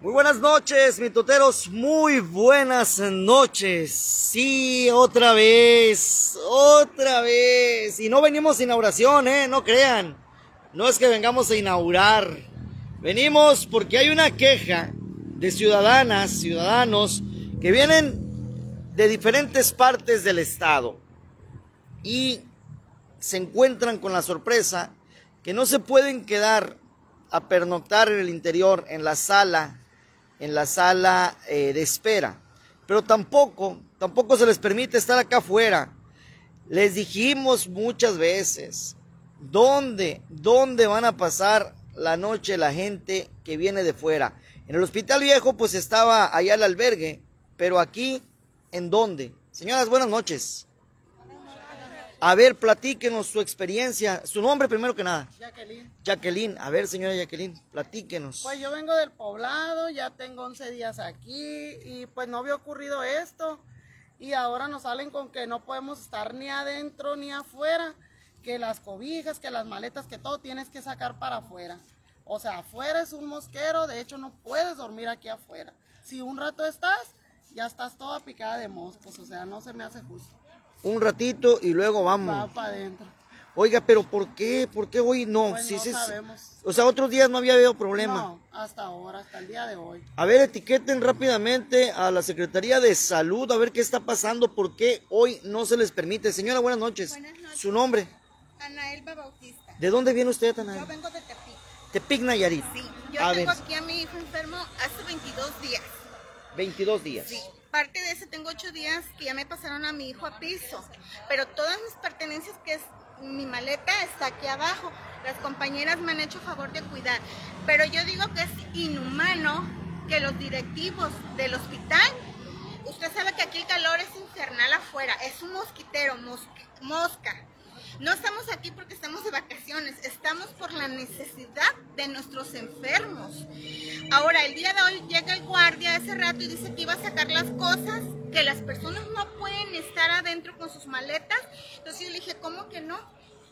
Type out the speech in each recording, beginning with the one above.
Muy buenas noches, mitoteros, muy buenas noches. Sí, otra vez, otra vez. Y no venimos a inauguración, ¿eh? No crean. No es que vengamos a inaugurar. Venimos porque hay una queja de ciudadanas, ciudadanos, que vienen de diferentes partes del estado y se encuentran con la sorpresa que no se pueden quedar a pernoctar en el interior, en la sala en la sala eh, de espera. Pero tampoco, tampoco se les permite estar acá afuera. Les dijimos muchas veces, ¿dónde, dónde van a pasar la noche la gente que viene de fuera? En el hospital viejo pues estaba allá el albergue, pero aquí, ¿en dónde? Señoras, buenas noches. A ver, platíquenos su experiencia. Su nombre primero que nada. Jacqueline. Jacqueline. A ver, señora Jacqueline, platíquenos. Pues yo vengo del poblado, ya tengo 11 días aquí y pues no había ocurrido esto. Y ahora nos salen con que no podemos estar ni adentro ni afuera, que las cobijas, que las maletas, que todo tienes que sacar para afuera. O sea, afuera es un mosquero, de hecho no puedes dormir aquí afuera. Si un rato estás, ya estás toda picada de moscos, o sea, no se me hace justo un ratito y luego vamos. Va para adentro. Oiga, pero ¿por qué? ¿Por qué hoy no? Pues no sabemos. O sea, otros días no había habido problema. No, hasta ahora, hasta el día de hoy. A ver, etiqueten rápidamente a la Secretaría de Salud, a ver qué está pasando, por qué hoy no se les permite. Señora, buenas noches. Buenas noches. ¿Su nombre? Ana Elba Bautista. ¿De dónde viene usted, Ana? Yo vengo de Tepic. Tepic, Nayarit. Sí, yo tengo aquí a mi hijo enfermo hace 22 días. 22 días. Sí, parte de ese tengo 8 días que ya me pasaron a mi hijo a piso, pero todas mis pertenencias, que es mi maleta, está aquí abajo. Las compañeras me han hecho favor de cuidar, pero yo digo que es inhumano que los directivos del hospital, usted sabe que aquí el calor es infernal afuera, es un mosquitero, mosca no estamos aquí porque estamos de vacaciones, estamos por la necesidad de nuestros enfermos. Ahora, el día de hoy llega el guardia ese rato y dice que iba a sacar las cosas, que las personas no pueden estar adentro con sus maletas. Entonces yo le dije, ¿cómo que no?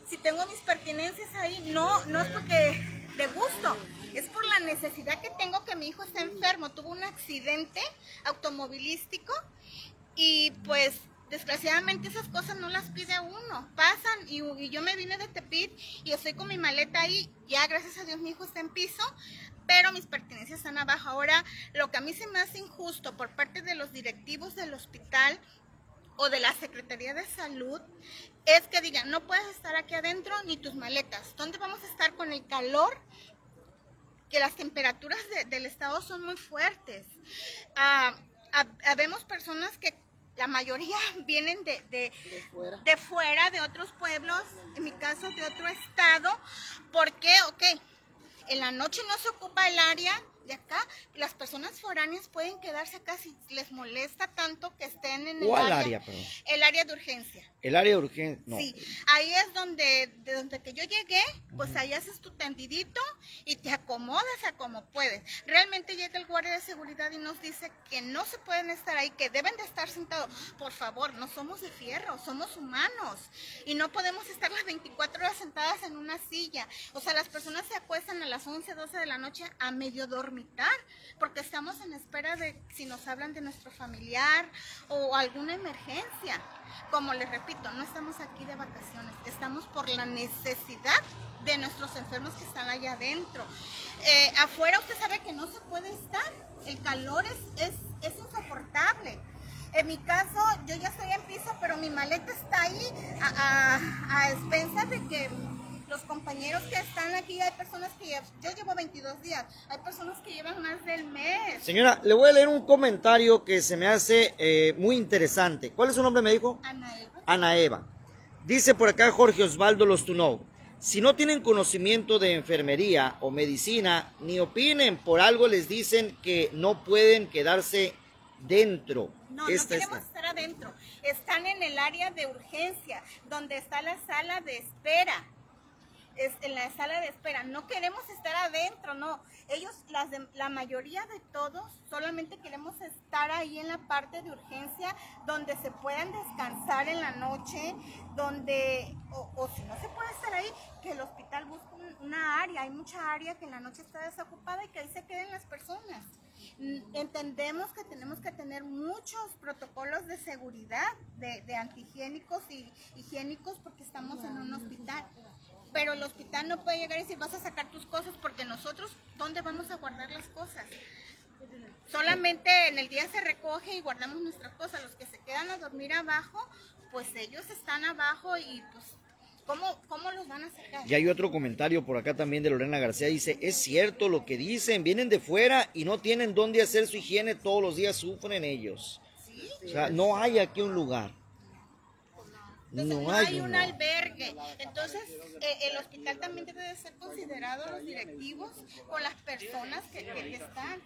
Si tengo mis pertenencias ahí, no, no es porque de gusto, es por la necesidad que tengo que mi hijo está enfermo, tuvo un accidente automovilístico y pues desgraciadamente esas cosas no las pide uno, pasan y, yo me vine de Tepit y estoy con mi maleta ahí, ya gracias a Dios mi hijo está en piso, pero mis pertenencias están abajo. Ahora, lo que a mí se me hace injusto por parte de los directivos del hospital o de la Secretaría de Salud es que digan, no puedes estar aquí adentro ni tus maletas. ¿Dónde vamos a estar con el calor? Que las temperaturas del estado son muy fuertes. Ah, habemos personas que la mayoría vienen de, de, fuera. de, fuera. de otros pueblos, en mi caso de otro estado, porque, ok, en la noche no se ocupa el área de acá, las personas foráneas pueden quedarse acá si les molesta tanto que estén en el área, el área de urgencia. El área de urgencia, no. Sí, ahí es donde, de donde que yo llegué, pues ahí haces tu tendidito y te acomodas a como puedes. Realmente llega el guardia de seguridad y nos dice que no se pueden estar ahí, que deben de estar sentados. Por favor, no somos de fierro, somos humanos y no podemos estar las 24 sentadas en una silla. O sea, las personas se acuestan a las 11, 12 de la noche a medio dormitar porque estamos en espera de si nos hablan de nuestro familiar o alguna emergencia. Como les repito, no estamos aquí de vacaciones, estamos por la necesidad de nuestros enfermos que están allá adentro. Eh, afuera usted sabe que no se puede estar, el calor es, es, insoportable. En mi caso, yo ya estoy en piso, pero mi maleta está ahí a, a, a expensas de que los compañeros que están aquí, hay personas que yo llevo 22 días, hay personas que llevan más del mes. Señora, le voy a leer un comentario que se me hace eh, muy interesante. ¿Cuál es su nombre, me dijo? Ana Eva. Ana Eva. Dice por acá Jorge Osvaldo Lostunou. Si no tienen conocimiento de enfermería o medicina, ni opinen, por algo les dicen que no pueden quedarse dentro. No, no queremos estar adentro. Están en el área de urgencia, donde está la sala de espera es en la sala de espera. No queremos estar adentro, no. Ellos, las de- la mayoría de todos, solamente queremos estar ahí en la parte de urgencia, donde se puedan descansar en la noche, donde, o, o si no se puede estar ahí, que el hospital busque un- una área. Hay mucha área que en la noche está desocupada y que ahí se queden las personas. Mm, Entendemos que tenemos que tener muchos protocolos de seguridad, de, de antihigiénicos y higiénicos, porque estamos en un hospital. Pero el hospital no puede llegar y decir, vas a sacar tus cosas, porque nosotros, ¿dónde vamos a guardar las cosas? Solamente en el día se recoge y guardamos nuestras cosas. Los que se quedan a dormir abajo, pues ellos están abajo y pues, ¿cómo, cómo los van a sacar? Y hay otro comentario por acá también de Lorena García. Dice, es cierto lo que dicen, vienen de fuera y no tienen dónde hacer su higiene, todos los días sufren ellos. ¿Sí? O sea, no hay aquí un lugar. Entonces, No no, hay un albergue. Entonces, eh, el hospital también debe de ser considerado los directivos con las personas que están.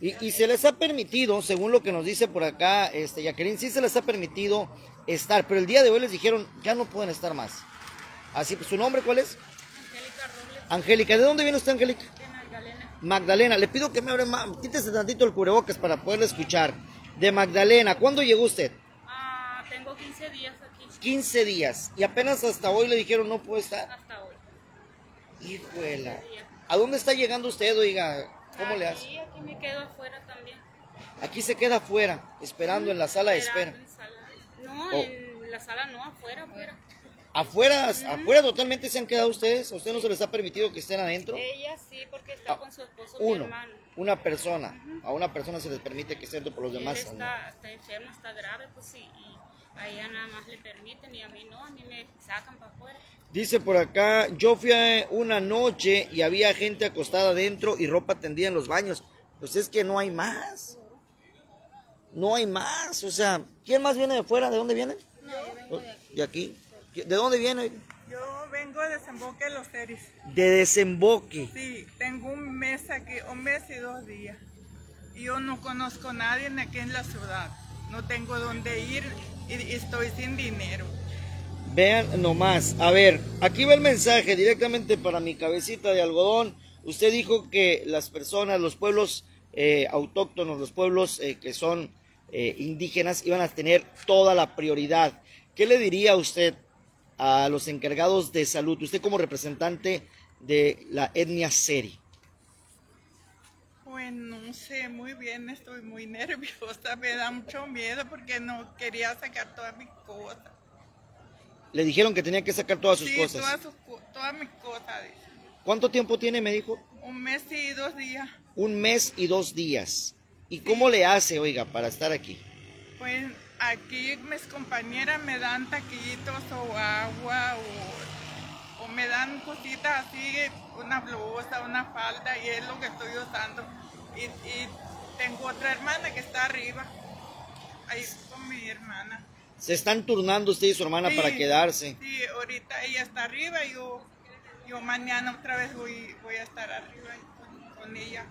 Y, y se les ha permitido, según lo que nos dice por acá, este, Jacqueline, sí se les ha permitido estar, pero el día de hoy les dijeron, ya no pueden estar más. Así, pues, ¿su nombre cuál es? Angélica Robles Angélica, ¿de dónde viene usted, Angélica? de Magdalena. Magdalena, le pido que me abra más, quítese tantito el cubrebocas para poderle escuchar. De Magdalena, ¿cuándo llegó usted? Ah, tengo 15 días aquí 15 días. Y apenas hasta hoy le dijeron no puede estar. hasta hoy. Hijuela. ¿A dónde está llegando usted, oiga? ¿Cómo le hace? Aquí, aquí me quedo afuera también. Aquí se queda afuera, esperando en la sala de espera. En sala. No, Oh. en la sala no, afuera, afuera. Afuera, afuera totalmente se han quedado ustedes. ¿A usted no se les ha permitido que estén adentro? Ella sí, porque está Ah, con su esposo, mi Uno, hermano. una persona. A una persona se les permite que esté dentro por los Y él demás. ¿no? está, enfermo, está grave, pues sí. Y a ella nada más le permiten y a mí no, a mí me sacan para afuera. Dice por acá, yo fui a una noche y había gente acostada adentro y ropa tendida en los baños. Pues es que no hay más. No hay más. O sea, ¿quién más viene de fuera? ¿De dónde vienen? de aquí. ¿De dónde viene? Yo vengo de Desemboque de los Teris. De desemboque. Sí, tengo un mes aquí, un mes y dos días. Y yo no conozco a nadie aquí en la ciudad. No tengo dónde ir y, y estoy sin dinero. Vean nomás. A ver, aquí va el mensaje directamente para mi cabecita de algodón. Usted dijo que las personas, los pueblos eh, autóctonos, los pueblos eh, que son eh, indígenas, iban a tener toda la prioridad. ¿Qué le diría usted a los encargados de salud? Usted como representante de la etnia Seri. Pues no sé muy bien, estoy muy nerviosa, me da mucho miedo porque no quería sacar todas mis cosas. Le dijeron que tenía que sacar todas sus sí, cosas. Todas, sus todas mis cosas. ¿Cuánto tiempo tiene? Me dijo. Un mes y dos días. Un mes y dos días. ¿Y cómo le hace, oiga, para estar aquí? Pues aquí mis compañeras me dan taquitos o agua o, o me dan cositas así, una blusa, una falda y es lo que estoy usando. Y, y tengo otra hermana que está arriba, ahí con mi hermana. Se están turnando usted y su hermana Sí, para quedarse. Sí, ahorita ella está arriba y yo, yo mañana otra vez voy, voy a estar arriba con, con ella.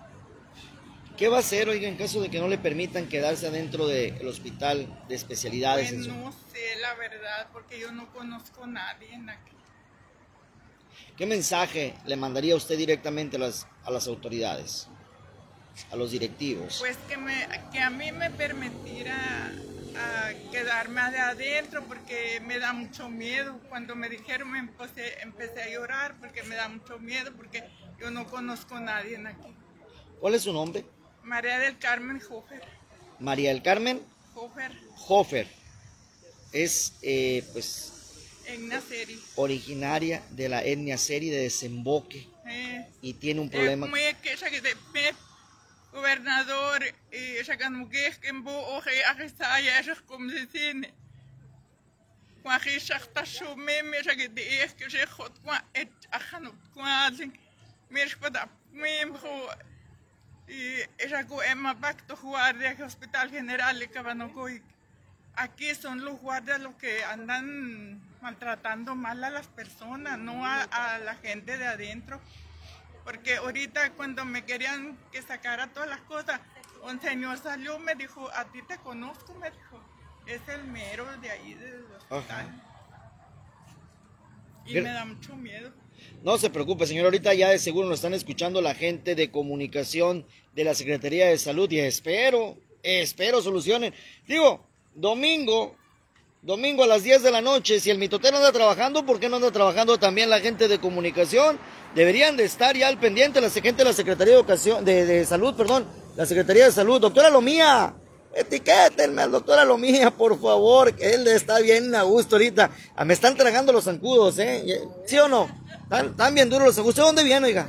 ¿Qué va a hacer, oiga, en caso de que no le permitan quedarse adentro del hospital de especialidades? Pues no sé la verdad porque yo no conozco a nadie en aquí. ¿Qué mensaje le mandaría usted directamente a las, a las autoridades, a los directivos? Pues que, me, que a mí me permitiera ah, quedarme de adentro porque me da mucho miedo. Cuando me dijeron me empecé, empecé a llorar porque me da mucho miedo porque yo no conozco a nadie en aquí. ¿Cuál es su nombre? María del Carmen Hofer. María del Carmen Hofer Hofer. Es, eh, pues, en Naceri. originaria de la etnia Seri de Desemboque Eh, y tiene un eh, problema. gobernador y ella que no quiere que en bo oje a que está ya ella como se tiene Cuaji shakta shume me ella que de es que se hot kwa et ajano kwazing me es para me mjo y ella que Emma Bacto guardia hospital general le cabanocoy aquí son los guardias los que andan maltratando mal a las personas, no a, a la gente de adentro. Porque ahorita cuando me querían que sacara todas las cosas, un señor salió, me dijo, a ti te conozco, me dijo, es el mero de ahí del hospital. Ajá. Y Pero- me da mucho miedo. No se preocupe, señor. Ahorita ya de seguro nos están escuchando la gente de comunicación de la Secretaría de Salud y espero, espero solucionen. Digo, domingo, domingo a las 10 de la noche, si el mitotero anda trabajando, ¿por qué no anda trabajando también la gente de comunicación? Deberían de estar ya al pendiente la gente de la Secretaría de, Educación, de, de Salud, perdón, la Secretaría de Salud. Doctora Lomía, etiquétenme al doctor Alomía, por favor, que él está bien a gusto ahorita. Ah, me están tragando los zancudos, ¿eh? ¿Sí o no? Están, bien duros los. ¿Usted dónde viene, oiga?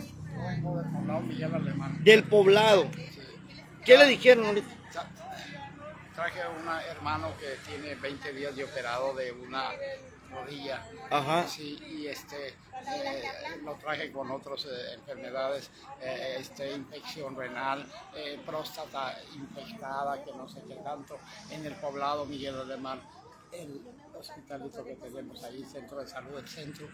Del poblado. ¿Qué le dijeron ahorita? Traje a un hermano que tiene 20 días de operado de una rodilla. Ajá. Sí, y este, eh, lo traje con otras eh, enfermedades, eh, este, infección renal, próstata infectada, que no sé qué tanto, en el poblado Miguel Alemán, el hospitalito que tenemos ahí, centro de salud del centro,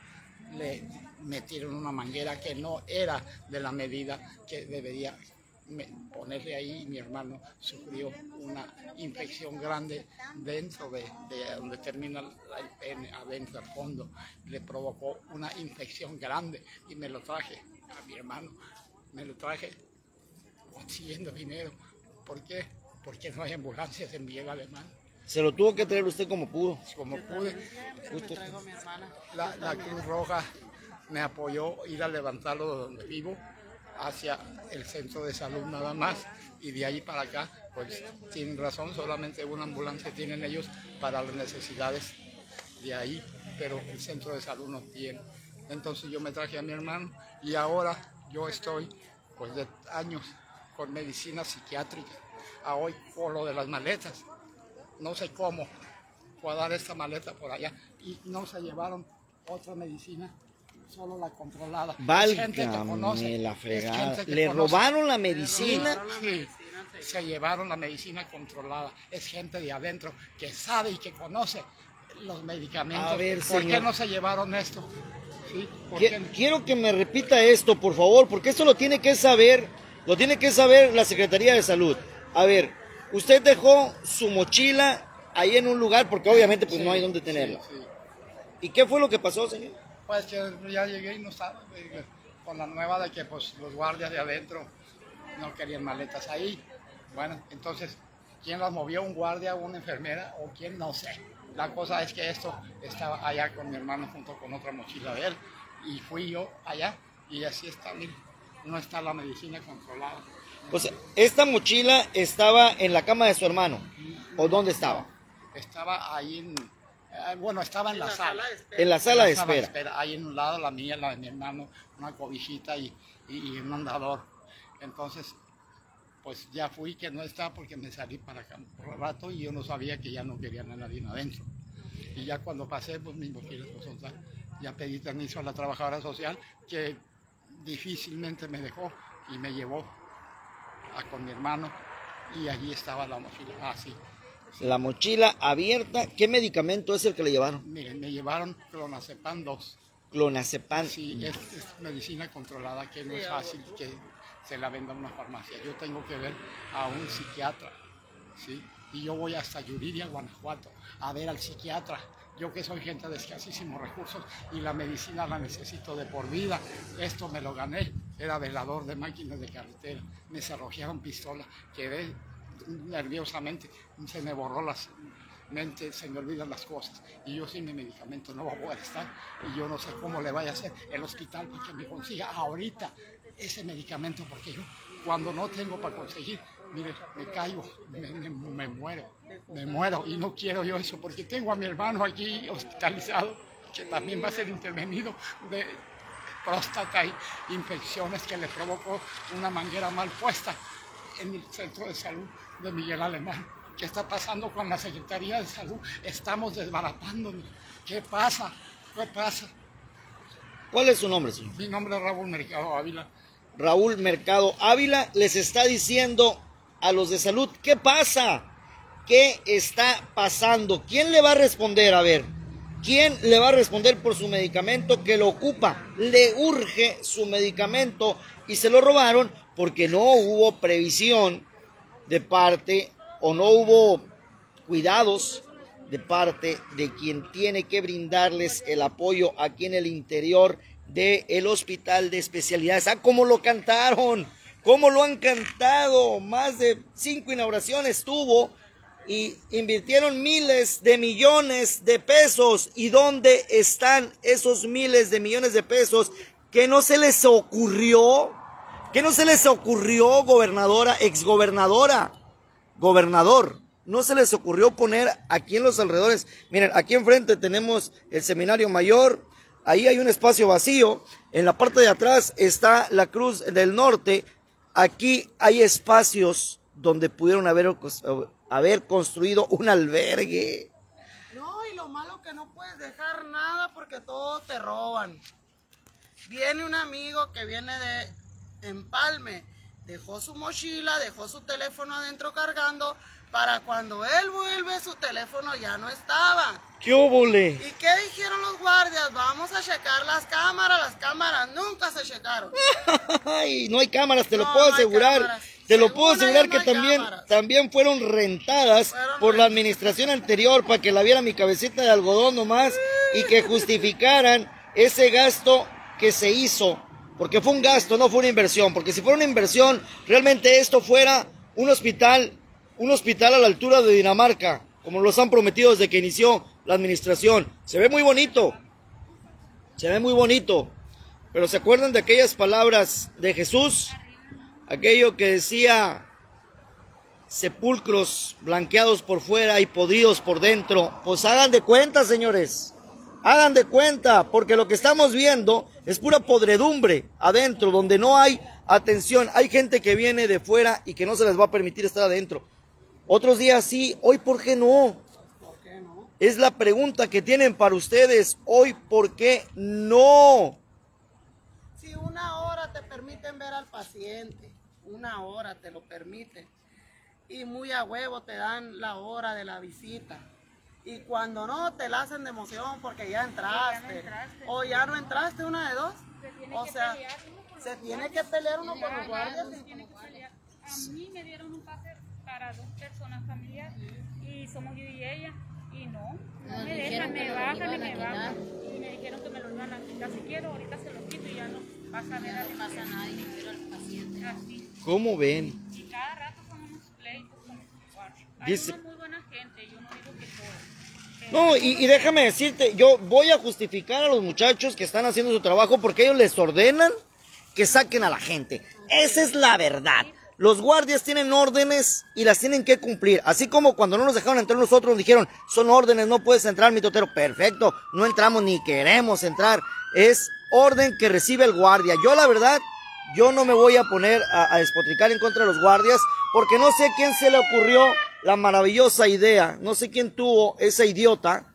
le metieron una manguera que no era de la medida que debería ponerle ahí, mi hermano sufrió una infección grande dentro de, donde termina el pene, adentro al fondo. Le provocó una infección grande y me lo traje a mi hermano. Me lo traje consiguiendo dinero. ¿Por qué? Porque no hay ambulancias en Miguel Alemán. Se lo tuvo que traer usted como pudo. Como pude. La, la Cruz Roja me apoyó ir a levantarlo donde vivo hacia el centro de salud nada más y de ahí para acá, pues sin razón, solamente una ambulancia tienen ellos para las necesidades de ahí, pero el centro de salud no tiene. Entonces yo me traje a mi hermano y ahora yo estoy pues de años con medicina psiquiátrica, a hoy por lo de las maletas, no sé cómo puedo dar esta maleta por allá y no se llevaron otra medicina solo la controlada. Válgame la fregada. ¿Le robaron la medicina? Sí, se llevaron la medicina controlada. Es gente de adentro que sabe y que conoce los medicamentos. A ver, ¿Por qué no se llevaron esto? Quiero que me repita esto, por favor, porque esto lo tiene que saber, lo tiene que saber la Secretaría de Salud. A ver, usted dejó su mochila ahí en un lugar porque obviamente pues no hay dónde tenerla. ¿Y qué fue lo que pasó, señor? Pues que ya llegué y no estaba, con la nueva de que pues los guardias de adentro no querían maletas ahí. Bueno, entonces, ¿quién las movió? ¿Un guardia o una enfermera? ¿O quién? No sé. La cosa es que esto estaba allá con mi hermano junto con otra mochila de él. Y fui yo allá y así está, no está la medicina controlada. Pues esta mochila estaba en la cama de su hermano. ¿O dónde estaba? Estaba ahí en eh, bueno, estaba en, la, sala. en la sala, de, espera. Ahí en un lado la mía, la de mi hermano, una cobijita y, y, un andador. Entonces, pues ya fui que no estaba porque me salí para acá por un rato y yo no sabía que ya no querían a nadie adentro. Y ya cuando pasé, pues mis mochilas pues, ya pedí permiso a la trabajadora social que difícilmente me dejó y me llevó a con mi hermano y allí estaba la mochila así. Ah, la mochila abierta. ¿Qué medicamento es el que le llevaron? Miren, me llevaron clonazepam 2. Clonazepam. Sí, es, medicina controlada que no es fácil que se la venda en una farmacia. Yo tengo que ver a un psiquiatra, ¿sí? Y yo voy hasta Yuridia, Guanajuato, a ver al psiquiatra. Yo que soy gente de escasísimos recursos y la medicina la necesito de por vida. Esto me lo gané. Era velador de máquinas de carretera. Me cerrojearon pistola. Quedé nerviosamente, se me borró las mente, se me olvidan las cosas. Y yo sin mi medicamento no voy a poder estar. Y yo no sé cómo le vaya a hacer el hospital para que me consiga ahorita ese medicamento, porque yo cuando no tengo para conseguir, mire, me caigo, me, muero, me muero. Y no quiero yo eso, porque tengo a mi hermano aquí hospitalizado, que también va a ser intervenido próstata y infecciones que le provocó una manguera mal puesta en el centro de salud de Miguel Alemán. ¿Qué está pasando con la Secretaría de Salud? Estamos desbaratándonos. ¿Qué pasa? ¿Qué pasa? ¿Cuál es su nombre, señor? Mi nombre es Raúl Mercado Ávila. Raúl Mercado Ávila les está diciendo a los de salud, ¿qué pasa? ¿Qué está pasando? ¿Quién le va a responder? A ver, ¿quién le va a responder por su medicamento que lo ocupa? Le urge su medicamento y se lo robaron porque no hubo previsión de parte o no hubo cuidados de parte de quien tiene que brindarles el apoyo aquí en el interior del hospital de especialidades. Ah, cómo lo cantaron, cómo lo han cantado. Más de cinco inauguraciones tuvo y invirtieron miles de millones de pesos. ¿Y dónde están esos miles de millones de pesos que no se les ocurrió? ¿Qué no se les ocurrió, gobernadora, exgobernadora, gobernador? No se les ocurrió poner aquí en los alrededores. Miren, aquí enfrente tenemos el seminario mayor. Ahí hay un espacio vacío. En la parte de atrás está la Cruz del Norte. Aquí hay espacios donde pudieron haber, haber construido un albergue. No, y lo malo que no puedes dejar nada porque todos te roban. Viene un amigo que viene de Empalme, dejó su mochila, dejó su teléfono adentro cargando, para cuando él vuelve su teléfono ya no estaba. ¿Qué óvole? ¿Y qué dijeron los guardias? Vamos a checar las cámaras, las cámaras nunca se checaron. Ay, no hay cámaras, te lo puedo asegurar. Te lo puedo asegurar que también, también fueron rentadas por la administración anterior para que la viera mi cabecita de algodón nomás y que justificaran ese gasto que se hizo porque fue un gasto, no fue una inversión, porque si fuera una inversión, realmente esto fuera un hospital, un hospital a la altura de Dinamarca, como los han prometido desde que inició la administración. Se ve muy bonito, se ve muy bonito, pero ¿se acuerdan de aquellas palabras de Jesús? Aquello que decía, sepulcros blanqueados por fuera y podridos por dentro. Pues hagan de cuenta, señores. Hagan de cuenta, porque lo que estamos viendo es pura podredumbre adentro, donde no hay atención. Hay gente que viene de fuera y que no se les va a permitir estar adentro. Otros días sí, hoy ¿por qué no? Es la pregunta que tienen para ustedes. Hoy ¿por qué no? Si una hora te permiten ver al paciente, una hora te lo permiten. Y muy a huevo te dan la hora de la visita y cuando no, te la hacen de emoción porque ya entraste. O ya no entraste, una de dos. o sea, se tiene que pelear uno con los guardias. A mí me dieron un pase para dos personas familiares y somos yo y ella. Y no, no me dejan, me bajan y me bajan. Y me dijeron que me lo iban a quitar. Si quiero, ahorita se lo quito y ya no pasa nada. No pasa nada y quiero al paciente. Así. ¿Cómo ven? Y cada rato son unos pleitos con los guardias. Hay Dice... una muy buena gente, yo no digo que todo. No, y, déjame decirte, yo voy a justificar a los muchachos que están haciendo su trabajo porque ellos les ordenan que saquen a la gente. Esa es la verdad. Los guardias tienen órdenes y las tienen que cumplir. Así como cuando no nos dejaron entrar nosotros, nos dijeron, son órdenes, no puedes entrar, mi totero. Perfecto, no entramos ni queremos entrar. Es orden que recibe el guardia. Yo la verdad, yo no me voy a poner a, a despotricar en contra de los guardias porque no sé quién se le ocurrió la maravillosa idea, no sé quién tuvo esa idiota,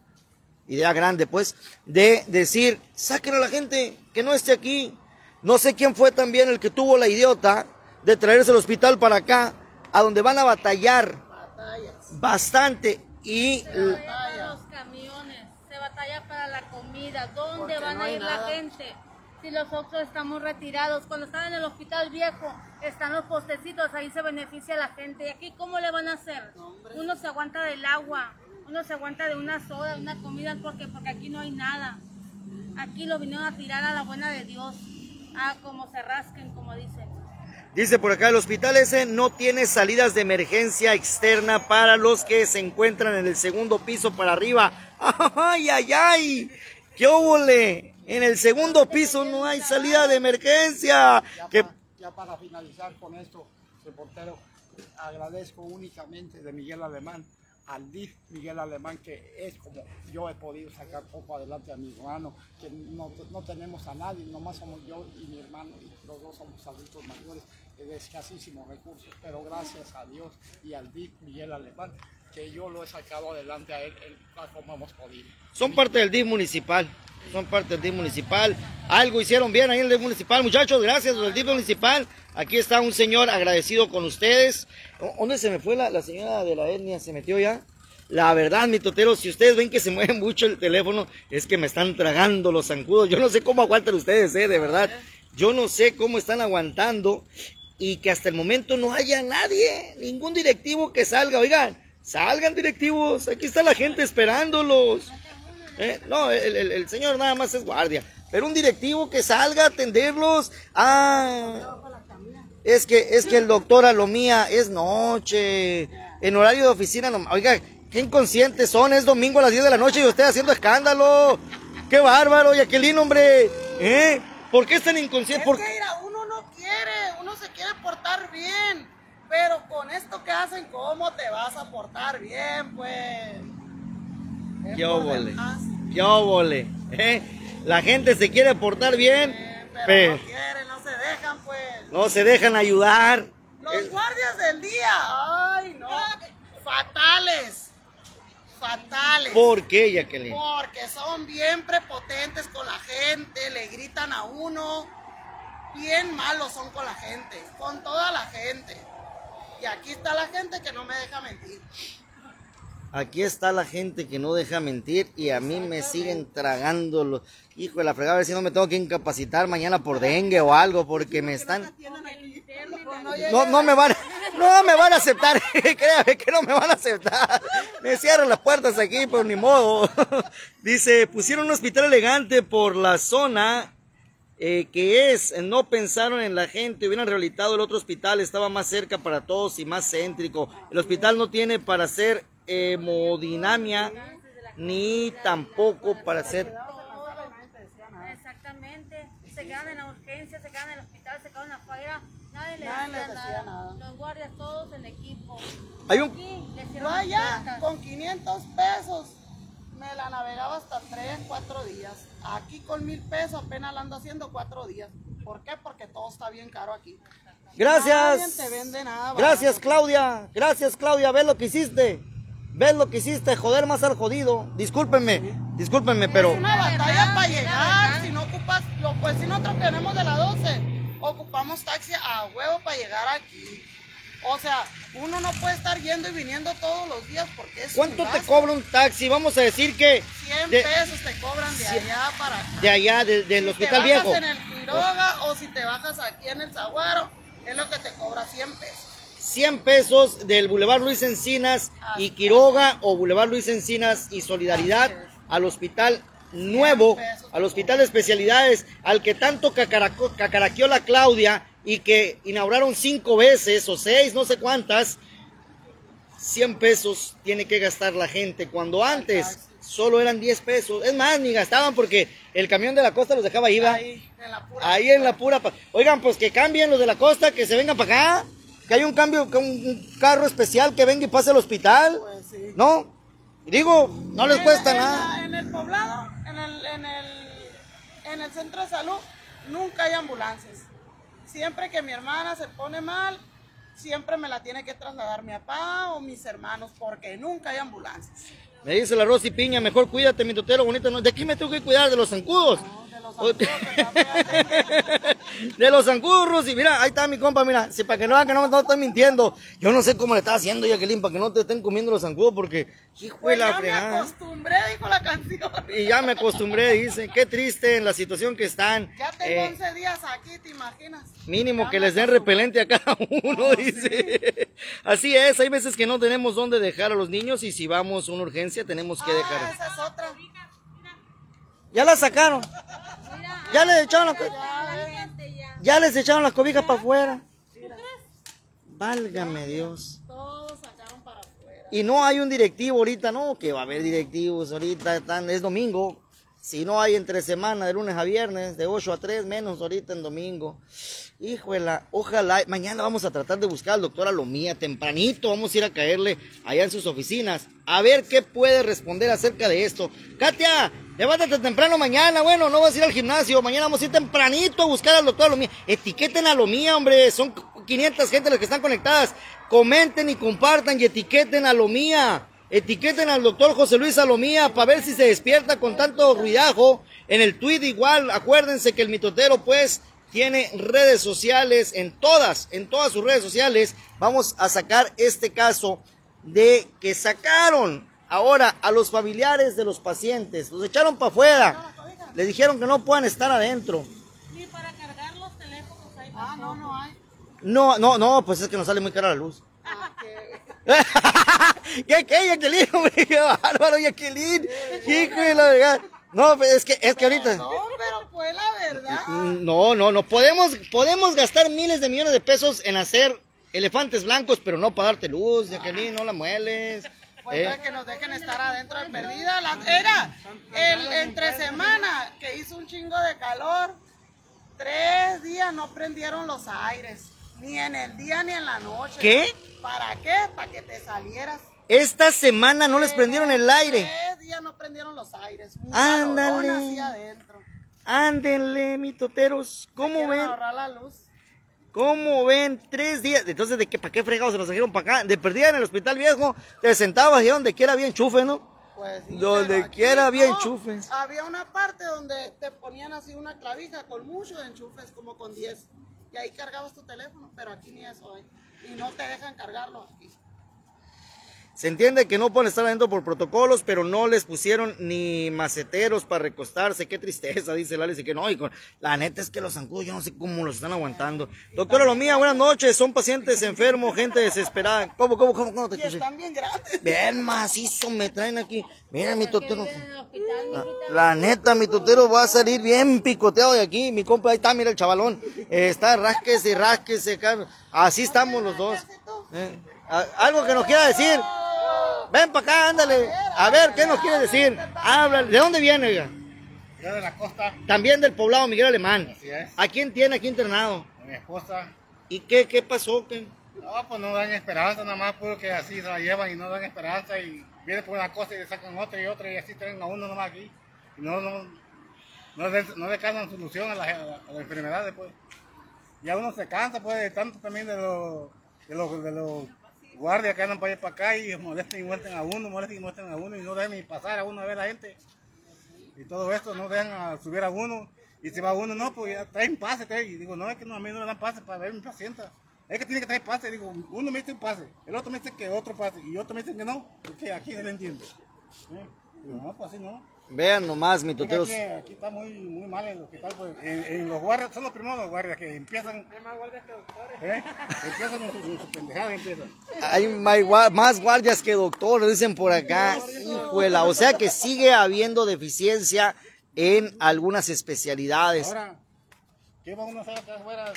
idea grande pues, de decir, saquen a la gente que no esté aquí. No sé quién fue también el que tuvo la idiota de traerse el hospital para acá, a donde van a batallar bastante y... Se batalla los camiones, se batalla para la comida, ¿dónde van a ir la gente? si los otros estamos retirados. Cuando están en el hospital viejo, están los postecitos, ahí se beneficia la gente. ¿Y aquí cómo le van a hacer? Uno se aguanta del agua, uno se aguanta de una soda, de una comida, porque porque aquí no hay nada. Aquí lo vinieron a tirar a la buena de Dios, a como se rasquen, como dicen. Dice por acá, el hospital ese no tiene salidas de emergencia externa para los que se encuentran en el segundo piso para arriba. ¡Ay, ay, ay! ¡Qué óvole! En el segundo piso no hay salida de emergencia. Ya, para, finalizar con esto, reportero, agradezco únicamente de Miguel Alemán al DIF Miguel Alemán, que es como yo he podido sacar poco adelante a mi hermano, que no, no, tenemos a nadie, nomás somos yo y mi hermano, y los dos somos adultos mayores, de escasísimos recursos, pero gracias a Dios y al DIF Miguel Alemán, que yo lo he sacado adelante a él, él como hemos podido. Son parte del DIF municipal son parte del DIF municipal. Algo hicieron bien ahí en el DIF municipal, muchachos, gracias del DIF municipal. Aquí está un señor agradecido con ustedes. ¿Dónde se me fue la, señora de la etnia? ¿Se metió ya? La verdad, mi totero, si ustedes ven que se mueve mucho el teléfono, es que me están tragando los zancudos. Yo no sé cómo aguantan ustedes, eh, de verdad. Yo no sé cómo están aguantando y que hasta el momento no haya nadie, ningún directivo que salga. Oigan, salgan directivos, aquí está la gente esperándolos. Eh, no, el, señor nada más es guardia. Pero un directivo que salga a atenderlos. Ah, es que, es que el doctor Alomía es noche, en horario de oficina. No, oiga, qué inconscientes son, es domingo a las 10 de la noche y usted haciendo escándalo. Qué bárbaro, Jacqueline, hombre. ¿Eh? ¿Por qué es tan inconsciente? ¿Por- mira, uno se quiere portar bien. Pero con esto que hacen, ¿cómo te vas a portar bien, pues? Es demás. ¿Qué óvole? ¿Eh? La gente se quiere portar bien, Eh, Pero pero no quieren, no se dejan, pues. no se dejan ayudar. Los guardias del día, ay, no. Fatales. Fatales. ¿Por qué, Jacqueline? Porque son bien prepotentes con la gente, le gritan a uno. Bien malos son con la gente, con toda la gente. Y aquí está la gente que no me deja mentir. Aquí está la gente que no deja mentir y a mí me siguen tragando los... Hijo de la fregada, a ver si no me tengo que incapacitar mañana por dengue o algo, porque me están... No, no me van, a- no me van a aceptar, créame que no me van a aceptar. Me cierran las puertas aquí, pues ni modo. Dice, pusieron un hospital elegante por la zona eh, que es, no pensaron en la gente, hubieran rehabilitado el otro hospital, estaba más cerca para todos y más céntrico. El hospital no tiene para hacer hemodinamia ni tampoco para hacer... Exactamente. Se quedan en la urgencia, se quedan en el hospital, se quedan afuera. Nadie les Nadie decía, les decía nada. nada. Los guardias todos en equipo. Hay un- Aquí les Yo allá con 500 pesos me la navegaba hasta 3, 4 días. Aquí con mil pesos apenas la ando haciendo 4 días. ¿Por qué? Porque todo está bien caro aquí. Nadie Gracias. te vende nada. Gracias. Claudia. Gracias, Claudia. ¿Ves lo que hiciste? ¿Ves lo que hiciste? Joder más al jodido. Discúlpenme, discúlpenme, pero... Es una batalla para llegar. Si no ocupas, lo, pues si nosotros tenemos de la 12, ocupamos taxi a huevo para llegar aquí. O sea, uno no puede estar yendo y viniendo todos los días porque es un ¿Cuánto te cobra un taxi? Vamos a decir que 100 de, pesos te cobran de allá para acá. de allá, de- del Si hospital te viejo. bajas en el Quiroga o si te bajas aquí en el Zaguaro, es lo que te cobra 100 pesos. 100 pesos del Boulevard Luis Encinas y Quiroga o Boulevard Luis Encinas y Solidaridad al hospital nuevo, al hospital de especialidades, al que tanto cacaraqueó la Claudia y que inauguraron cinco veces o seis, no sé cuántas. 100 pesos tiene que gastar la gente cuando antes solo eran 10 pesos. Es más, ni gastaban porque el camión de la costa los dejaba ahí, ¿va? Ahí, en la pura. Ahí en la pura. pa- Oigan, pues que cambien los de la costa, que se vengan para acá. Que hay un cambio, un carro especial que venga y pase al hospital. Pues sí. ¿No? Digo, no les En- cuesta en nada. la- En el poblado, en el, en, el, en el centro de salud, nunca hay ambulancias. Siempre que mi hermana se pone mal, siempre me la tiene que trasladar mi papá o mis hermanos, porque nunca hay ambulancias. Me dice la Rosy Piña, mejor cuídate, mi totero bonito. ¿De qué me tengo que cuidar? ¿De los zancudos? de los zancudos, Rosy. Mira, ahí está mi compa, mira. Si para que no vean que no, no estoy mintiendo. Yo no sé cómo le está haciendo, Jacqueline, para que no te estén comiendo los zancudos, porque, hijo de Pues la ya me acostumbré, dijo la canción. Y ya me acostumbré, dice. Qué triste en la situación que están. Ya tengo Eh, 11 días aquí, ¿te imaginas? Mínimo Ya que les den repelente a cada uno, dice. Así es, hay veces que no tenemos dónde dejar a los niños y si vamos a una urgencia tenemos que Ah, dejar. esa es otra. Ya la sacaron. Ya les echaron las, ya. ya les echaron las cobijas para afuera. Válgame Dios. Todos sacaron para afuera. Y no hay un directivo ahorita, no, que va a haber directivos ahorita, están, es domingo. Si no hay entre semana, de lunes a viernes, de 8 a 3, menos ahorita en domingo. Híjole, ojalá, mañana vamos a tratar de buscar al doctor Alomía, tempranito vamos a ir a caerle allá en sus oficinas, a ver qué puede responder acerca de esto. Katia, levántate temprano mañana, bueno, no vas a ir al gimnasio, mañana vamos a ir tempranito a buscar al doctor Alomía. Etiqueten a Alomía, hombre, son 500 gente las que están conectadas. Comenten y compartan y etiqueten a Alomía. Etiqueten al doctor José Luis Alomía para ver si se despierta con tanto ruidajo. En el tweet igual, acuérdense que el mitotero pues tiene redes sociales, en todas, en todas sus redes sociales. Vamos a sacar este caso de que sacaron ahora a los familiares de los pacientes. Los echaron para afuera. Les dijeron que no puedan estar adentro. Ni para cargar los teléfonos ahí. Ah, no, no hay. No, no, no, pues es que nos sale muy cara la luz. Ah, que- ¿Qué, qué, Jacqueline? hombre? ¡Qué bárbaro, Jacqueline! ¡Hijo de la verdad! No, es que, es que ahorita. No, pero verdad. No, no, no. Podemos, podemos gastar miles de millones de pesos en hacer elefantes blancos, pero no para darte luz, Jacqueline, no la mueles. Pues Eh, para que nos dejen estar adentro de perdida. La- era el entre semana que hizo un chingo de calor. Tres días no prendieron los aires. Ni en el día ni en la noche. ¿Qué? ¿Para qué? Para que te salieras. Esta semana no les prendieron el aire. Tres días no prendieron los aires. Ándale. así adentro. Ándenle, mitoteros. ¿Cómo ven? la luz. ¿Cómo ven? Tres días. Entonces, ¿de qué, para qué fregados se los trajeron para acá? De perdida en el hospital viejo, te sentabas y donde quiera había enchufe, ¿no? Pues, sí, Donde quiera había no. enchufes. Había una parte donde te ponían así una clavija con muchos enchufes, como con 10. Y ahí cargabas tu teléfono, pero aquí ni eso hay. Y no te dejan cargarlo aquí. Se entiende que no pueden estar adentro por protocolos, pero no les pusieron ni maceteros para recostarse. Qué tristeza, dice Lali. Y que no, y con- la neta es que los zancudos yo no sé cómo los están aguantando. Doctora Lomía, buenas noches. Son pacientes enfermos, gente desesperada. ¿Cómo, cómo, cómo, cómo te escuché? están bien grandes. Bien macizo me traen aquí. Mira mi Que totero. La, mijita. la neta, mi totero va a salir bien picoteado de aquí. Mi compa, ahí está, mira el chavalón. Eh, está rasquese, rasquese. car- Así estamos los dos. Eh, algo que nos quiera decir. Ven para acá, ándale. A ver, ¿qué nos quiere decir? Habla. ¿De dónde viene, oiga? Yo de la costa, También del poblado Miguel Alemán. Así es. ¿A quién tiene aquí internado? con mi esposa. ¿Y qué, qué pasó? ¿Qué? No, pues no dan esperanza, nada más puro que así se la llevan y no dan esperanza y vienen por una cosa y le sacan otra y otra y así traen a uno nomás aquí. Y no, no, no, le, no le solución a las a las enfermedades, pues. Ya uno se cansa, pues, de tanto también de los, de los, de los guardias que andan para allá para acá y molestan y muestran a uno, molestan y muestran a uno y no dejan ni pasar a uno a ver a la gente. Y todo esto no dejan a subir a uno. Y si va uno, no, pues ya traen pase. Y digo, no, es que no, a mí no me dan pase para ver mi paciente. Es que tiene que traer pase. Digo, uno me dice un pase, el otro me dice que otro pase, y otro me dice que no, porque aquí no lo entiendo. ¿Eh? Digo, no, pues así no. Vean nomás, mi toteros. Aquí, aquí está muy, muy mal el hospital. Pues. En, en los guardias, son los primeros los guardias que empiezan. Hay más guardias que doctores. ¿Eh? Empiezan con su, con su pendejada, empiezan. Hay más guardias que doctores, dicen por acá. Hijuela, o sea que sigue habiendo deficiencia en algunas especialidades. Ahora, ¿qué va uno a hacer acá afuera?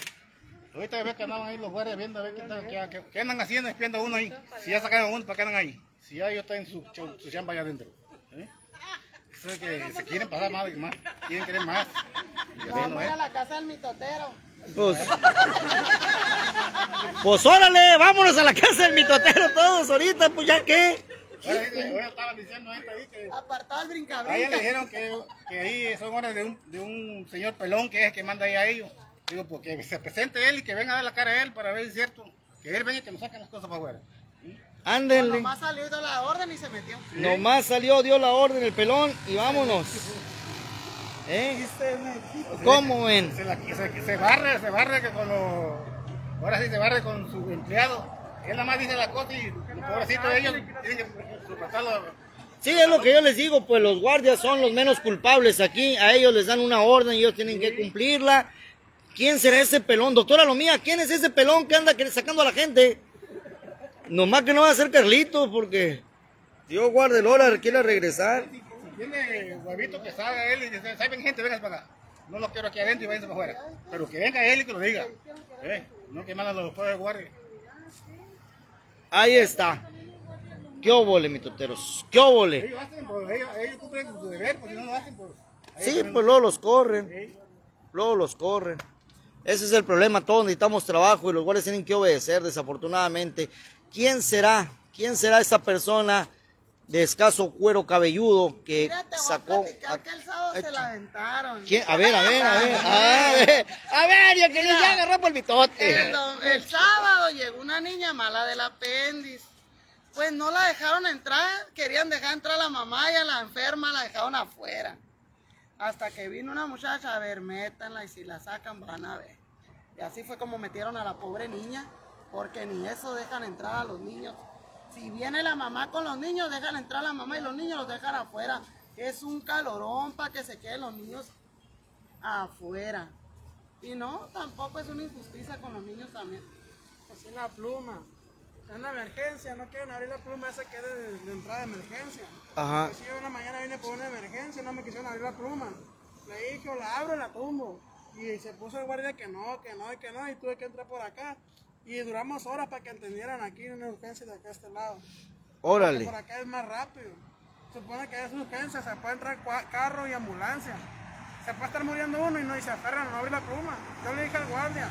Ahorita ves que andaban ahí los guardias viendo a ver qué, tal, qué, qué- qué andan haciendo, espiando a uno ahí. Si ya sacaron a uno, ¿para qué andan ahí? Si ya ellos están en su, su chamba allá adentro. Que se quieren pasar más, más quieren querer más. Vamos no a ir es. a la casa del mitotero. Pues, pues órale, vámonos a la casa del mitotero todos ahorita, pues ya qué. Ahora, ahora estaban diciendo esto ahí que... Apartado el brinca A ella le dijeron que, que ahí son horas de un, de un señor pelón que es el que manda ahí a ellos. Digo, porque se presente él y que venga a dar la cara a él para ver si es cierto. Que él venga y que nos saquen las cosas para afuera. Ándenle. Nomás salió y dio la orden y se metió. Nomás salió, dio la orden el pelón y vámonos. ¿Eh? ¿Cómo ven? Se, la- se- se barre, se barre que con los... Ahora sí se barre con su empleado. Él nada más dice la cosa y los pobrecitos de ellos tienen que soportarlo. Sí, es lo que yo les digo, pues los guardias son los menos culpables aquí. A ellos les dan una orden y ellos tienen que cumplirla. ¿Quién será ese pelón? Doctora Lomía, ¿quién es ese pelón que anda sacando a la gente? Nomás que no va a ser Carlitos porque Dios guarde el hora, quiere regresar. Si tiene huevito que salga él y dice, ¿saben gente? Vengan para acá. No lo quiero aquí adentro y váyanse para afuera. Pero que venga él y que lo diga. ¿Eh? No que mandan los pobres guardias. Ahí está. ¿Qué óvole, mi toteros? ¿Qué óvole? Ellos hacen, pues, ellos, ellos cumplen su deber, si no lo hacen, pues... Sí, también- pues luego los corren. Sí. Luego los corren. Ese es el problema, todos necesitamos trabajo y los guardias tienen que obedecer, desafortunadamente. ¿Quién será? ¿Quién será esa persona de escaso cuero cabelludo que Mira, te voy sacó? a que el sábado se la aventaron. ¿Quién? A ver, a ver, a ver. A ver, a ver, ya que ya agarró por el El, bitote. dom- el sábado llegó una niña mala del apéndice. Pues no la dejaron entrar, querían dejar entrar a la mamá y a la enferma la dejaron afuera. Hasta que vino una muchacha, a ver, métanla y si la sacan van a ver. Y así fue como metieron a la pobre niña, porque ni eso dejan entrar a los niños. Si viene la mamá con los niños, dejan entrar a la mamá y los niños los dejan afuera. Es un calorón para que se queden los niños afuera. Y no, tampoco es una injusticia con los niños también. Así la pluma. en una emergencia, no quieren abrir la pluma esa que es de, de entrada de emergencia. Ajá. Si yo una mañana vine por una emergencia, no me quisieron abrir la pluma. Le dije, o la abro o la tumbo. Y se puso el guardia que no, que no y que no, y tuve que entrar por acá. Y duramos horas para que entendieran aquí en una urgencia de acá a este lado. Órale. Por acá es más rápido. Supone que es urgencia, se puede entrar carro y ambulancia. Se puede estar muriendo uno y no y se aferran a no abrir la pluma. Yo le dije al guardia,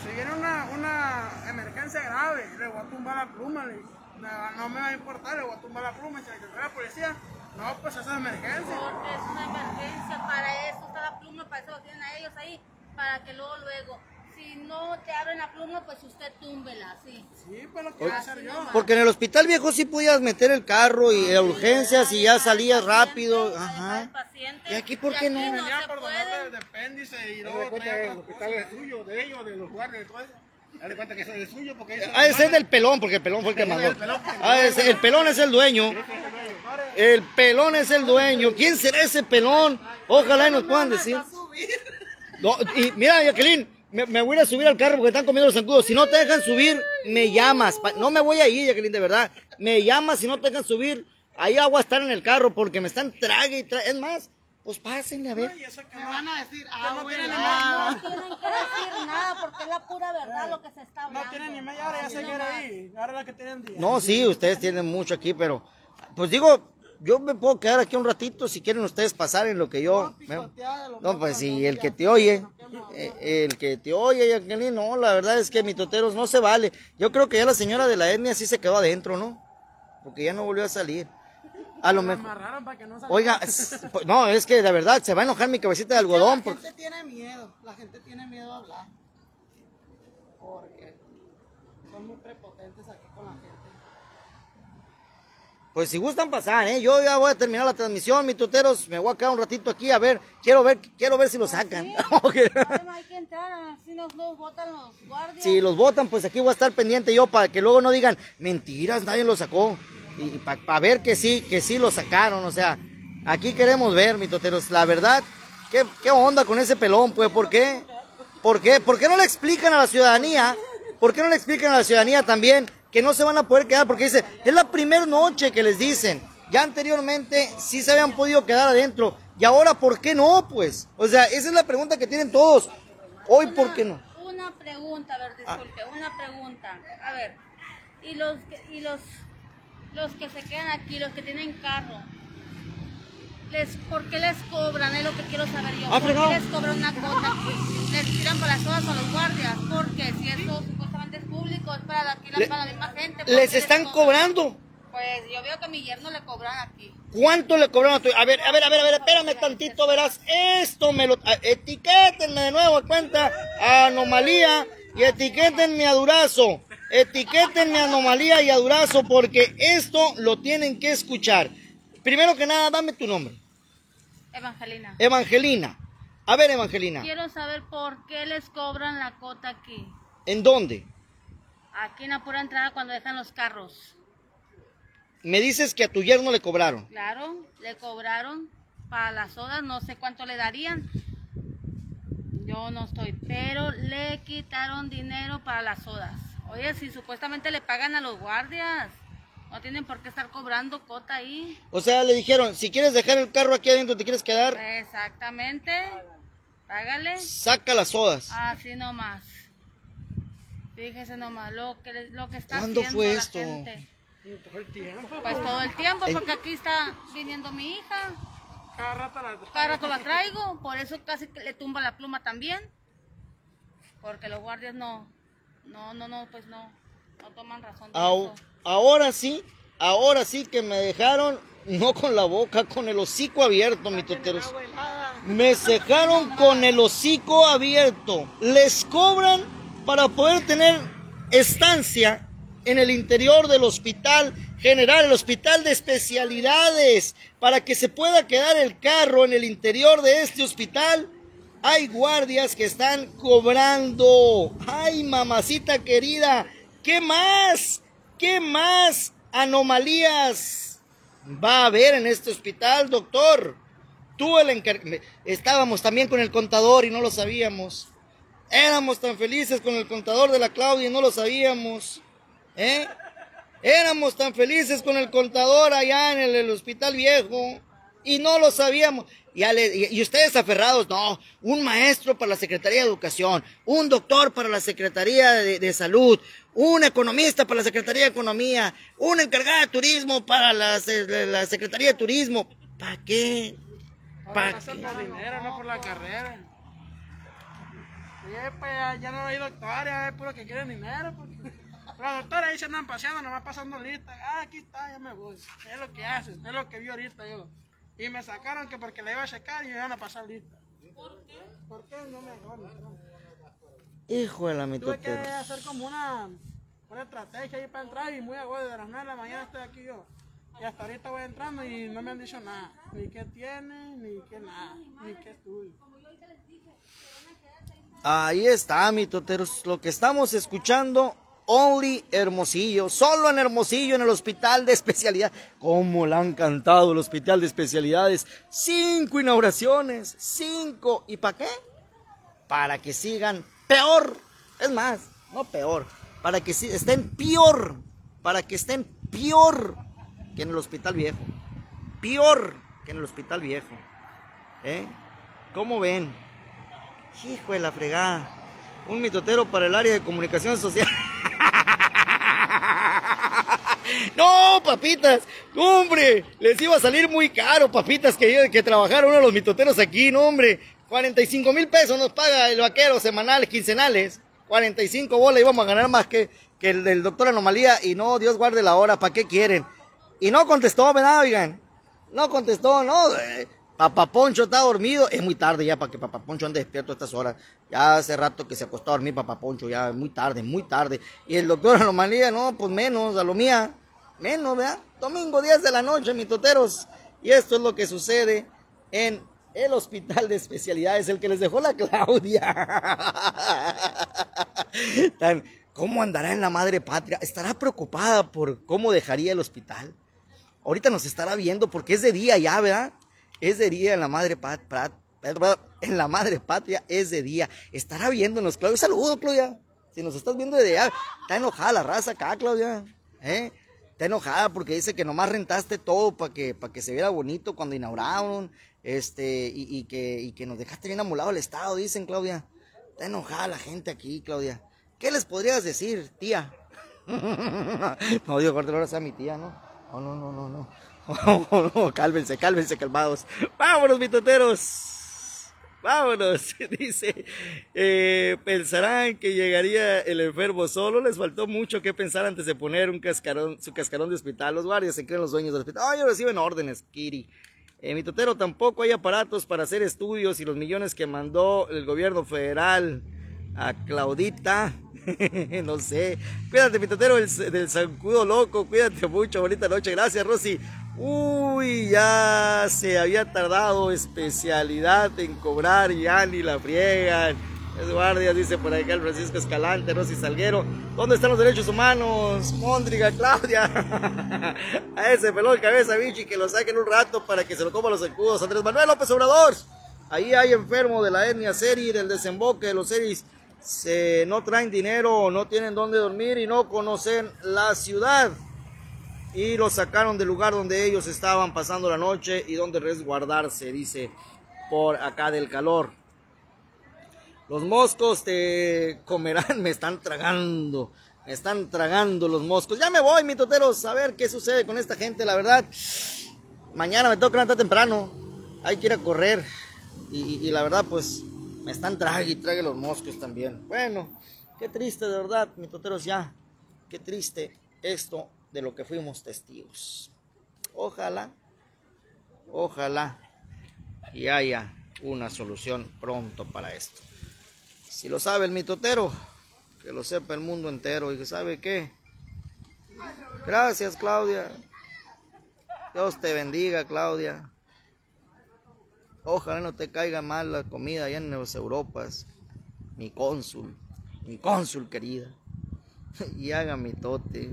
si viene una, una emergencia grave, le voy a tumbar la pluma. le dije. no, no me va a importar, le voy a tumbar la pluma. Y si le la policía, no, pues eso es emergencia. Porque es una emergencia, para eso está la pluma, para eso lo tienen a ellos ahí, para que luego, luego, si no te abren la pluma, pues usted túmbela, sí. Sí, pues lo que voy a hacer yo. Porque en el hospital viejo sí podías meter el carro y a urgencias y ya salías rápido. Ajá. El paciente. ¿Y aquí por qué no? aquí Venía se por puede. donarle el apéndice y luego traía otras cosas. es suyo, de ellos, de los guardias, de todo eso. Dale cuenta que es suyo porque eso Ah, ese es del pelón, porque el pelón fue el que mandó. Ah, ese- el pelón es el dueño. El pelón es el dueño. ¿Quién será ese pelón? Ojalá y nos puedan decir. No, y mira, Jacqueline, me, me voy a ir a subir al carro porque están comiendo los zancudos. Si no te dejan subir, me llamas. No me voy a ir, Jacqueline, de verdad. Me llamas si no te dejan subir. Ahí voy a estar en el carro porque me están trague y trague. Es más, pues pásenle a ver. Y eso que Me van a decir, ah, no bueno, ni No tienen que decir nada porque es la pura verdad lo que se está hablando. no tiene ni media hora, ya se quiere ir. Ahora la que tienen día. No, sí, ustedes tienen mucho aquí, pero pues digo, yo me puedo quedar aquí un ratito si quieren ustedes pasar en lo que yo. No, pues si el que te oye, eh, el que te oye, Jacqueline, no, la verdad es que mi toteros no se vale. Yo creo que ya la señora de la etnia sí se quedó adentro, ¿no? Porque ya no volvió a salir. A lo mejor. Oiga, pues, no, es que la verdad se va a enojar mi cabecita de algodón. La gente tiene miedo, la gente tiene miedo a hablar. Porque son muy prepotentes aquí. Pues si gustan pasar, ¿eh? Yo ya voy a terminar la transmisión, mi toteros. Me voy a quedar un ratito aquí a ver. Quiero ver, quiero ver si lo sacan. Ok. No hay que entrar, así nos, nos botan los guardias. Si los votan, pues aquí voy a estar pendiente yo para que luego no digan mentiras, nadie lo sacó. Y para ver que sí, que sí lo sacaron. O sea, aquí queremos ver, mi toteros. La verdad, ¿qué, qué onda con ese pelón? Pues, ¿por qué? ¿Por qué? ¿Por qué no le explican a la ciudadanía? ¿Por qué no le explican a la ciudadanía también que no se van a poder quedar? Porque dice, es la primera noche que les dicen. Ya anteriormente sí se habían podido quedar adentro. Y ahora, ¿por qué no? Pues, o sea, esa es la pregunta que tienen todos. Hoy, ¿por qué no? Una pregunta, a ver, disculpe, una pregunta. A ver, y los y los los que se quedan aquí, los que tienen carro, les, ¿por qué les cobran? Es lo que quiero saber yo. Ah, ¿Por qué les cobran una cuota? Les tiran para las horas a los guardias. Porque si eso supuestamente es público, es para aquí la, para la misma gente. ¿por Les están cobran? cobrando. Pues yo veo que a mi yerno le cobran aquí. ¿Cuánto le cobraron a tu... A ver, a ver, a ver, a ver, espérame tantito, verás. Esto me lo... Etiquétenme de nuevo cuenta Anomalía y etiquétenme a Durazo. Etiquétenme a Anomalía y a Durazo porque esto lo tienen que escuchar. Primero que nada, dame tu nombre. Evangelina. Evangelina. A ver, Evangelina. Quiero saber por qué les cobran la cuota aquí. ¿En dónde? Aquí en la pura entrada cuando dejan los carros. Me dices que a tu yerno le cobraron. Claro, le cobraron para las sodas, no sé cuánto le darían. Yo no estoy, pero le quitaron dinero para las sodas. Oye, si supuestamente le pagan a los guardias, no tienen por qué estar cobrando cota ahí. O sea, le dijeron, si quieres dejar el carro aquí adentro, te quieres quedar, Exactamente. Págale. saca las sodas. Así nomás. Fíjese nomás lo que, lo que está ¿Cuándo haciendo fue la esto? gente. Todo el tiempo. Pues todo el tiempo, Eh. porque aquí está viniendo mi hija. Cada rato la Cada rato la traigo, por eso casi que le tumba la pluma también. Porque los guardias no, no, no, no, pues no, no toman razón de Au- eso. Ahora sí, ahora sí que me dejaron, no con la boca, con el hocico abierto, mi toteros. Me dejaron con el hocico abierto. Les cobran para poder tener estancia en el interior del hospital general, el hospital de especialidades, para que se pueda quedar el carro en el interior de este hospital. Hay guardias que están cobrando. Ay, mamacita querida, ¿qué más? ¿Qué más anomalías va a haber en este hospital, doctor? Tú el encar- Estábamos también con el contador y no lo sabíamos. Éramos tan felices con el contador de la Claudia y no lo sabíamos. ¿Eh? Éramos tan felices con el contador allá en el, hospital viejo y no lo sabíamos. Y, ustedes aferrados, no, un maestro para la Secretaría de Educación, un doctor para la Secretaría de, Salud, un economista para la Secretaría de Economía, una encargada de turismo para la, la Secretaría de Turismo. ¿Para qué? ¿Para qué? por dinero, no por la carrera. pues ya no hay doctores, ya es puro que quieren dinero. Porque... Los doctores ahí se andan paseando, nomás pasando lista. Ah, aquí está, ya me voy. Es lo que hacen, es lo que vi ahorita yo. Y me sacaron que porque le iba a checar y me iban a pasar lista. ¿Por qué? ¿Por qué no me Hijo de la mitotera. Tuve que hacer como una, una estrategia ahí para entrar y muy a de las 9 de la mañana estoy aquí yo. Y hasta ahorita voy entrando y no me han dicho nada. Ni qué tiene, ni qué nada, ni qué estudio. Ahí está, mitoteros. Lo que estamos escuchando Only Hermosillo, solo en Hermosillo, en el hospital de especialidad. ¿Cómo le han cantado el hospital de especialidades? Cinco inauguraciones, cinco. ¿Y para qué? Para que sigan peor. Es más, no peor, para que estén peor, para que estén peor que en el hospital viejo. Peor que en el hospital viejo. ¿Eh? ¿Cómo ven? Hijo de la fregada. Un mitotero para el área de comunicación social. No, papitas, hombre, les iba a salir muy caro, papitas, que, que trabajaron uno de los mitoteros aquí, no, hombre. 45 mil pesos nos paga el vaquero semanales, quincenales. 45 bolas íbamos a ganar más que, que el del doctor Anomalía. Y no, Dios guarde la hora, ¿para qué quieren? Y no contestó, ¿verdad, oigan? No contestó, no. Eh, Papá Poncho está dormido. Es muy tarde ya para que Papá Poncho ande despierto a estas horas. Ya hace rato que se acostó a dormir Papá Poncho, ya muy tarde, muy tarde. Y el doctor Anomalía, no, pues menos, a lo mía. Menos, ¿verdad? Domingo 10 de la noche, mis toteros. Y esto es lo que sucede en el hospital de especialidades, el que les dejó la Claudia. ¿Cómo andará en la madre patria? ¿Estará preocupada por cómo dejaría el hospital? Ahorita nos estará viendo porque es de día ya, ¿verdad? Es de día en la madre patria. En la madre patria es de día. Estará viéndonos, Claudia. Saludo, Claudia. Si nos estás viendo de día, está enojada la raza acá, Claudia. ¿Eh? Está enojada porque dice que nomás rentaste todo para que, para que se viera bonito cuando inauguraron, este, y, que, y que nos dejaste bien amolado el Estado, dicen, Claudia. Está enojada la gente aquí, Claudia. ¿Qué les podrías decir, tía? no, digo, ahora sea mi tía, ¿no? No, no, no, no, no. No, cálmense, cálmense, calmados. Vámonos, mitoteros. Vámonos, dice. Eh, pensarán que llegaría el enfermo solo. Les faltó mucho que pensar antes de poner un cascarón, su cascarón de hospital. Los guardias se creen los dueños del hospital. Ay, reciben órdenes, Kiri. En mi totero tampoco hay aparatos para hacer estudios y los millones que mandó el gobierno federal a Claudita. no sé. Cuídate, mi totero del, del zancudo loco. Cuídate mucho. Bonita noche. Gracias, Rosy. Uy, ya se había tardado especialidad en cobrar, ya ni la friegan. Es guardia, dice por acá el Francisco Escalante, Rosy Salguero. ¿Dónde están los derechos humanos? Móndriga, Claudia. A ese pelón cabeza, bichi, que lo saquen un rato para que se lo coma los escudos. Andrés Manuel López Obrador. Ahí hay enfermo de la etnia Seri, del desemboque de los Seris. Se, no traen dinero, no tienen dónde dormir y no conocen la ciudad y los sacaron del lugar donde ellos estaban pasando la noche y donde resguardarse, dice, por acá del calor. Los moscos te comerán, me están tragando, me están tragando los moscos. Ya me voy, mi toteros, a ver qué sucede con esta gente, la verdad. Mañana me toca levantar temprano, hay que ir a correr y, la verdad, pues, me están trague y trague los moscos también. Bueno, qué triste, de verdad, mi toteros, ya, qué triste esto de lo que fuimos testigos. Ojalá, ojalá y haya una solución pronto para esto. Si lo sabe el mitotero, que lo sepa el mundo entero y que sabe qué. Gracias Claudia. Dios te bendiga Claudia. Ojalá no te caiga mal la comida allá en las Europas. Mi cónsul, mi cónsul querida. Y haga mi tote.